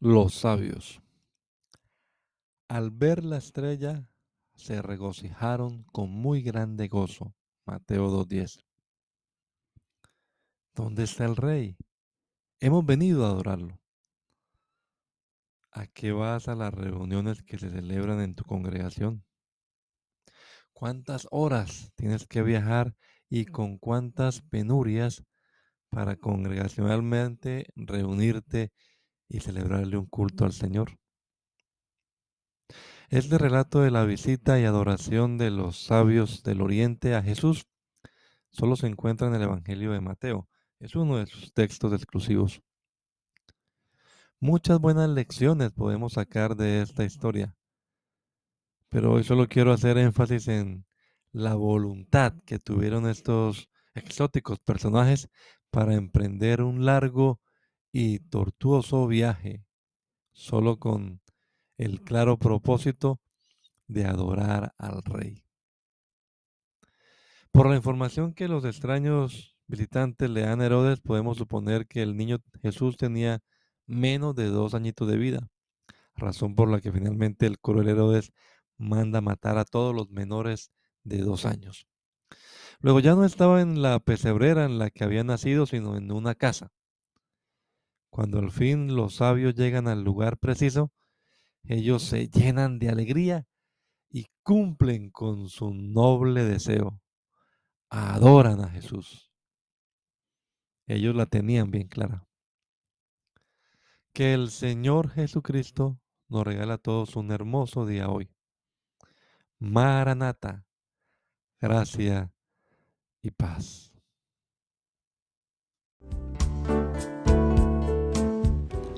Los sabios. Al ver la estrella, se regocijaron con muy grande gozo. Mateo 2.10. ¿Dónde está el rey? Hemos venido a adorarlo. ¿A qué vas a las reuniones que se celebran en tu congregación? ¿Cuántas horas tienes que viajar y con cuántas penurias para congregacionalmente reunirte y celebrarle un culto al Señor. Este relato de la visita y adoración de los sabios del Oriente a Jesús solo se encuentra en el Evangelio de Mateo. Es uno de sus textos exclusivos. Muchas buenas lecciones podemos sacar de esta historia, pero hoy solo quiero hacer énfasis en la voluntad que tuvieron estos exóticos personajes para emprender un largo y tortuoso viaje, solo con el claro propósito de adorar al rey. Por la información que los extraños visitantes le dan a Herodes, podemos suponer que el niño Jesús tenía menos de dos añitos de vida, razón por la que finalmente el cruel Herodes manda matar a todos los menores de dos años. Luego ya no estaba en la pesebrera en la que había nacido, sino en una casa. Cuando al fin los sabios llegan al lugar preciso, ellos se llenan de alegría y cumplen con su noble deseo. Adoran a Jesús. Ellos la tenían bien clara. Que el Señor Jesucristo nos regala a todos un hermoso día hoy. Maranata, gracia y paz.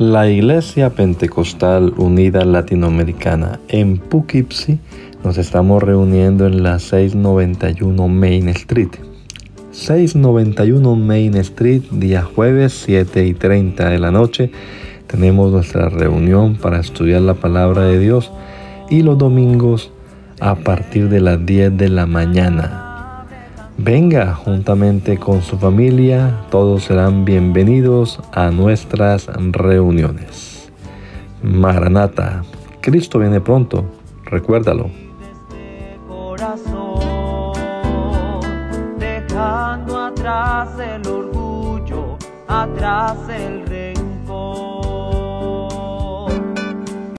La Iglesia Pentecostal Unida Latinoamericana en Poughkeepsie nos estamos reuniendo en la 691 Main Street. 691 Main Street, día jueves 7 y 30 de la noche. Tenemos nuestra reunión para estudiar la palabra de Dios y los domingos a partir de las 10 de la mañana. Venga juntamente con su familia, todos serán bienvenidos a nuestras reuniones. Maranata, Cristo viene pronto, recuérdalo. Dejando atrás el orgullo, atrás el rey.